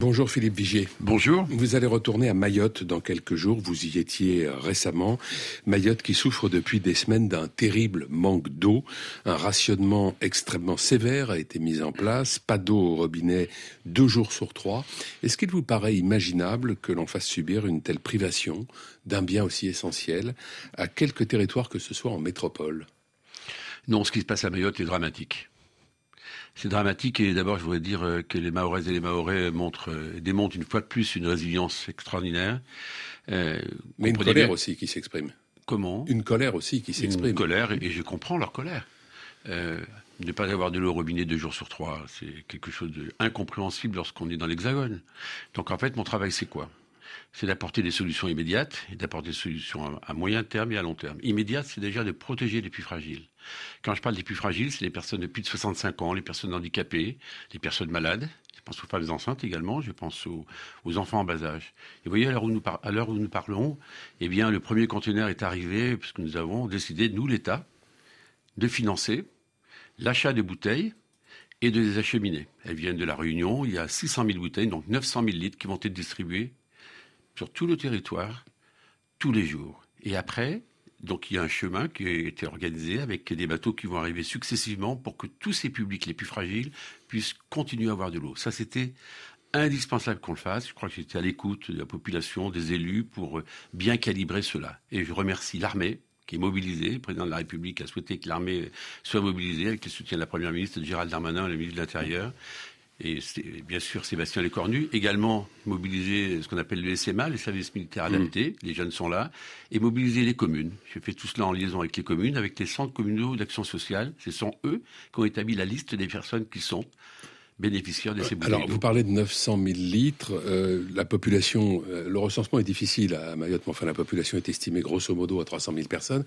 Bonjour Philippe Vigier. Bonjour. Vous allez retourner à Mayotte dans quelques jours. Vous y étiez récemment. Mayotte qui souffre depuis des semaines d'un terrible manque d'eau. Un rationnement extrêmement sévère a été mis en place. Pas d'eau au robinet deux jours sur trois. Est-ce qu'il vous paraît imaginable que l'on fasse subir une telle privation d'un bien aussi essentiel à quelque territoire que ce soit en métropole? Non, ce qui se passe à Mayotte est dramatique. C'est dramatique et d'abord je voudrais dire euh, que les Mahoraises et les Mahorais montrent, euh, démontrent une fois de plus une résilience extraordinaire. Euh, Mais une colère aussi qui s'exprime. Comment? Une colère aussi qui s'exprime. Une colère et je comprends leur colère. Euh, ne pas avoir de l'eau au robinet deux jours sur trois, c'est quelque chose d'incompréhensible lorsqu'on est dans l'Hexagone. Donc en fait, mon travail, c'est quoi? C'est d'apporter des solutions immédiates et d'apporter des solutions à moyen terme et à long terme. Immédiate, c'est déjà de protéger les plus fragiles. Quand je parle des plus fragiles, c'est les personnes de plus de 65 ans, les personnes handicapées, les personnes malades. Je pense aux femmes enceintes également, je pense aux, enfants en bas âge. Et vous voyez, à l'heure où nous, parlons, eh bien, le premier conteneur est arrivé puisque nous avons décidé, nous, l'État, de financer l'achat de bouteilles et de les acheminer. Elles viennent de la Réunion. Il y a 600 000 bouteilles, donc 900 000 litres qui vont être distribués sur tout le territoire, tous les jours. Et après, donc il y a un chemin qui a été organisé avec des bateaux qui vont arriver successivement pour que tous ces publics les plus fragiles puissent continuer à avoir de l'eau. Ça, c'était indispensable qu'on le fasse. Je crois que j'étais à l'écoute de la population, des élus, pour bien calibrer cela. Et je remercie l'armée qui est mobilisée. Le président de la République a souhaité que l'armée soit mobilisée avec le soutien de la Première ministre Gérald Darmanin, le ministre de l'Intérieur et bien sûr Sébastien Lecornu, également mobiliser ce qu'on appelle le SMA, les services militaires adaptés, mm. les jeunes sont là, et mobiliser les communes. Je fais tout cela en liaison avec les communes, avec les centres communaux d'action sociale. Ce sont eux qui ont établi la liste des personnes qui sont bénéficiaires de ces bouteilles. Alors, vous parlez de 900 000 litres. Euh, la population, euh, le recensement est difficile à Mayotte, mais enfin, la population est estimée grosso modo à 300 000 personnes.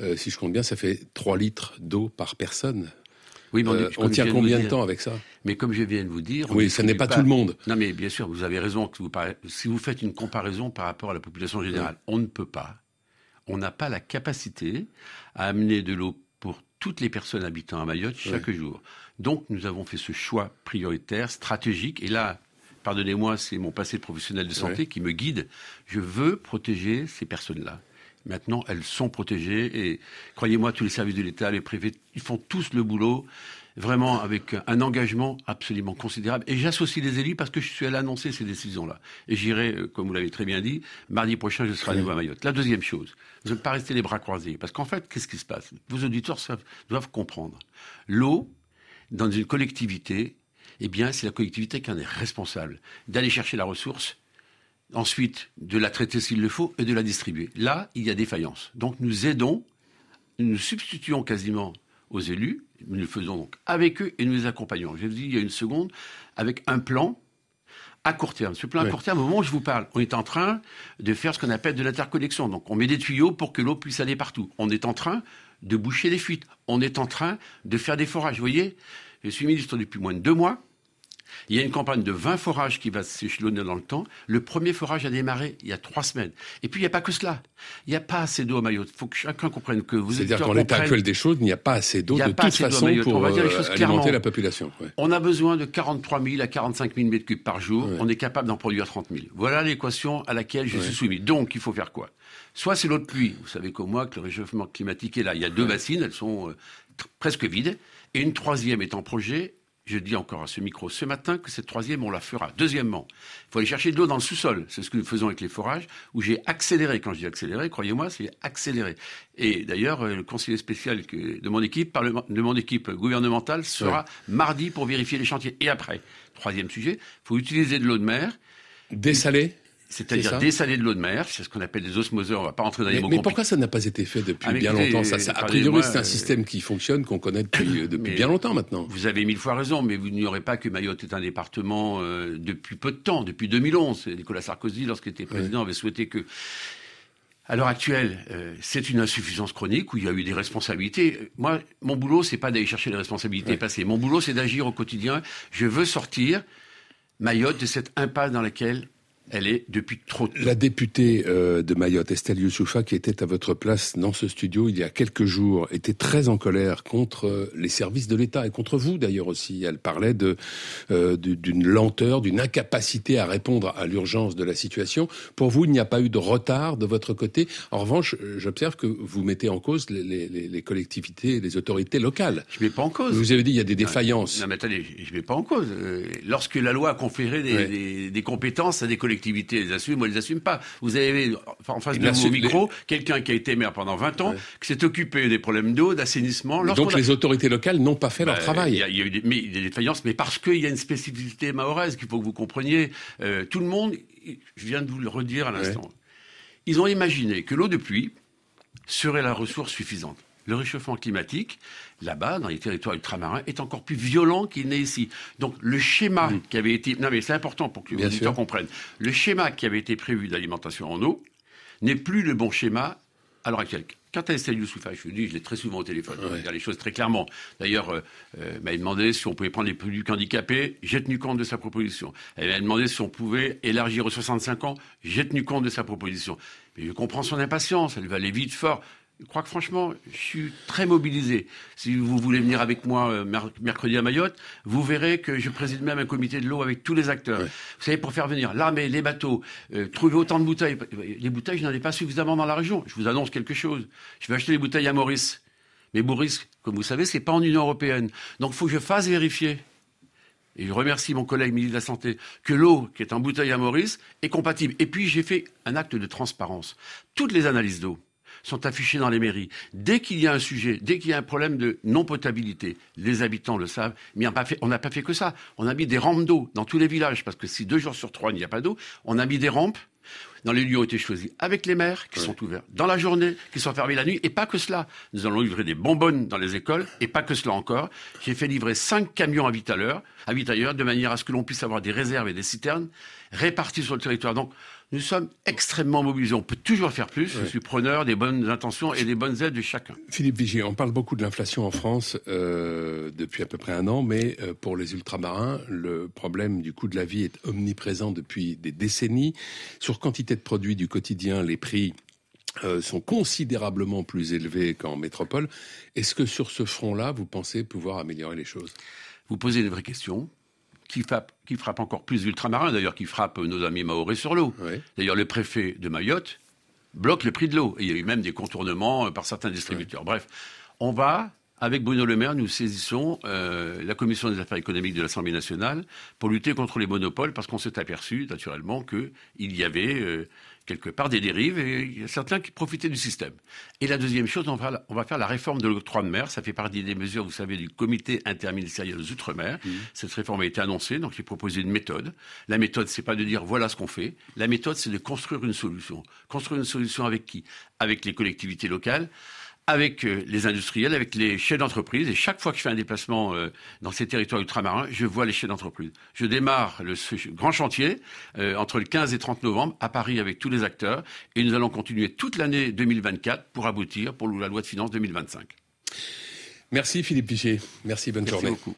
Euh, si je compte bien, ça fait 3 litres d'eau par personne oui, mais on, euh, on tient combien de temps avec ça? Mais comme je viens de vous dire... Oui, ça n'est pas, tout le monde. Non, mais bien sûr, vous avez raison. Que vous Si vous faites une comparaison par rapport à la population générale, on ne peut pas. On n'a pas la capacité à amener de l'eau pour toutes les personnes habitant à Mayotte chaque jour. Donc, nous avons fait ce choix prioritaire, stratégique. Et là, pardonnez-moi, c'est mon passé professionnel de santé qui me guide. Je veux protéger ces personnes-là. Maintenant, elles sont protégées et croyez-moi, tous les services de l'État, les préfets, ils font tous le boulot vraiment avec un engagement absolument considérable. Et j'associe les élus parce que je suis allé annoncer ces décisions-là. Et j'irai, euh, comme vous l'avez très bien dit, mardi prochain, je serai à nouveau à Mayotte. La deuxième chose, vous ne pas rester les bras croisés. Parce qu'en fait, qu'est-ce qui se passe? Vos auditeurs doivent comprendre. L'eau, dans une collectivité, eh bien, c'est la collectivité qui en est responsable d'aller chercher la ressource ensuite de la traiter s'il le faut et de la distribuer. Là, il y a défaillance. Donc nous aidons, nous substituons quasiment aux élus, nous le faisons donc avec eux et nous les accompagnons. Je vous dis il y a une seconde, avec un plan à court terme. Ce plan à court terme, au moment où je vous parle, on est en train de faire ce qu'on appelle de l'interconnexion. Donc on met des tuyaux pour que l'eau puisse aller partout. On est en train de boucher les fuites. On est en train de faire des forages. Vous voyez, je suis ministre depuis moins de deux mois. Il y a une campagne de 20 forages qui va s'échelonner dans le temps. Le premier forage a démarré il y a trois semaines. Et puis, il n'y a pas que cela. Il n'y a pas assez d'eau à Mayotte. Il faut que chacun comprenne que vous C'est-à-dire qu'en l'état actuel des choses, il n'y a pas assez d'eau de toute façon pour euh, alimenter la population. On a besoin de 43 000 à 45 000 mètres cubes par jour. On est capable d'en produire 30 000. Voilà l'équation à laquelle je suis soumis. Donc, il faut faire quoi? Soit c'est l'eau de pluie. Vous savez comme moi que le réchauffement climatique est là. Il y a deux bassines, elles sont euh, presque vides. Et une troisième est en projet je dis encore à ce micro ce matin que cette troisième, on la fera. Deuxièmement, il faut aller chercher de l'eau dans le sous-sol. C'est ce que nous faisons avec les forages, où j'ai accéléré. Quand je dis accéléré, croyez-moi, c'est accéléré. Et d'ailleurs, euh, le conseiller spécial de mon équipe, de mon équipe gouvernementale, sera mardi pour vérifier les chantiers. Et après, troisième sujet, il faut utiliser de l'eau de mer. Dessalée c'est-à-dire dessaler de l'eau de mer, c'est ce qu'on appelle des osmoseurs, on va pas rentrer dans les mais, mots Mais pourquoi ça n'a pas été fait depuis ah, bien longtemps? Ça, A priori, c'est un système qui fonctionne, qu'on connaît depuis, euh, depuis bien longtemps maintenant. Vous avez mille fois raison, mais vous n'ignorez pas que Mayotte est un département euh, depuis peu de temps, depuis 2011. Nicolas Sarkozy, lorsqu'il était président, avait souhaité que à l'heure actuelle, euh, c'est une insuffisance chronique où il y a eu des responsabilités. Moi, mon boulot, c'est pas d'aller chercher les responsabilités passées. Mon boulot, c'est d'agir au quotidien. Je veux sortir Mayotte de cette impasse dans laquelle elle est depuis trop tôt. La députée euh, de Mayotte, Estelle Youssoufa, qui était à votre place dans ce studio il y a quelques jours, était très en colère contre euh, les services de l'État et contre vous d'ailleurs aussi. Elle parlait de euh, d'une lenteur, d'une incapacité à répondre à l'urgence de la situation. Pour vous, il n'y a pas eu de retard de votre côté. En revanche, j'observe que vous mettez en cause les, les, les collectivités, les autorités locales. Je ne mets pas en cause. Vous avez dit il y a des défaillances. Non, mais attendez, je ne mets pas en cause. Lorsque la loi a conféré des, des, des compétences à des collectivités collectivités les assument ou elles les assument pas. Vous avez en face de vous au micro quelqu'un qui a été maire pendant 20 ans, qui s'est occupé des problèmes d'eau, d'assainissement. Donc les autorités locales n'ont pas fait leur bah, travail. Il y, a eu des, mais des défaillances, mais parce qu'il y a une spécificité mahoraise qu'il faut que vous compreniez. Euh, tout le monde, je viens de vous le redire à l'instant, ils ont imaginé que l'eau de pluie serait la ressource suffisante le réchauffement climatique, là-bas, dans les territoires ultramarins, est encore plus violent qu'il n'est ici. Donc le schéma mm. qui avait été... Non mais c'est important pour que les auditeurs comprennent. Le schéma qui avait été prévu d'alimentation en eau n'est plus le bon schéma à l'heure actuelle. Quant à Estelle Youssoufa, je vous dis, je l'ai très souvent au téléphone, je dire les choses très clairement. D'ailleurs, euh, euh m'a demandé si on pouvait prendre les produits handicapés, j'ai tenu compte de sa proposition. Elle m'a demandé si on pouvait élargir aux 65 ans, j'ai tenu compte de sa proposition. Mais je comprends son impatience, elle va aller vite, fort. Je crois que franchement, je suis très mobilisé. Si vous voulez venir avec moi euh, mercredi à Mayotte, vous verrez que je préside même un comité de l'eau avec tous les acteurs. Vous savez, pour faire venir l'armée, les bateaux, euh, trouver autant de bouteilles. Les bouteilles, je n'en ai pas suffisamment dans la région. Je vous annonce quelque chose. Je vais acheter des bouteilles à Maurice. Mais Maurice, comme vous savez, c'est pas en Union européenne. Donc, il faut que je fasse vérifier. Et je remercie mon collègue ministre de la Santé que l'eau qui est en bouteille à Maurice est compatible. Et puis, j'ai fait un acte de transparence. Toutes les analyses d'eau sont affichés dans les mairies. Dès qu'il y a un sujet, dès qu'il y a un problème de non-potabilité, les habitants le savent, mais on n'a pas fait que ça. On a mis des rampes d'eau dans tous les villages, parce que si deux jours sur trois il n'y a pas d'eau, on a mis des rampes dans les lieux ont été choisis avec les maires qui sont ouverts dans la journée, qui sont fermés la nuit, et pas que cela. Nous allons livrer des bonbonnes dans les écoles, et pas que cela encore. J'ai fait livrer cinq camions à vite à l'heure, à vite ailleurs, de manière à ce que l'on puisse avoir des réserves et des citernes réparties sur le territoire. Donc, nous sommes extrêmement mobilisés. On peut toujours faire plus. Je suis preneur des bonnes intentions et des bonnes aides de chacun. Philippe Vigier, on parle beaucoup de l'inflation en France euh, depuis à peu près un an, mais euh, pour les ultramarins, le problème du coût de la vie est omniprésent depuis des décennies. Sur quantité de produits du quotidien, les prix euh, sont considérablement plus élevés qu'en métropole. Est-ce que sur ce front-là, vous pensez pouvoir améliorer les choses? Vous posez une vraie question qui frappe, qui frappe encore plus d'ultramarins, d'ailleurs, qui frappe nos amis maoris sur l'eau. D'ailleurs, le préfet de Mayotte bloque le prix de l'eau. il y a eu même des contournements euh, par certains distributeurs. Bref, on va, avec Bruno Le Maire, nous saisissons euh, la commission des affaires économiques de l'Assemblée nationale pour lutter contre les monopoles, parce qu'on s'est aperçu, naturellement, qu'il y avait euh, quelque part des dérives et il y a certains qui profitaient du système. Et la deuxième chose, on va, on va faire la réforme de l'octroi de mer. Ça fait partie des mesures, vous savez, du comité interministériel aux Outre-mer. Mmh. Cette réforme a été annoncée, donc j'ai proposé une méthode. La méthode, c'est pas de dire voilà ce qu'on fait. La méthode, c'est de construire une solution. Construire une solution avec qui? Avec les collectivités locales avec euh, les industriels, avec les chefs d'entreprise. Et chaque fois que je fais un déplacement euh, dans ces territoires ultramarins, je vois les chefs d'entreprise. Je démarre le grand chantier euh, entre le 15 et 30 novembre à Paris avec tous les acteurs. Et nous allons continuer toute l'année 2024 pour aboutir pour la loi de finances 2025. Merci Philippe Piché. Merci, bonne Merci journée. Beaucoup.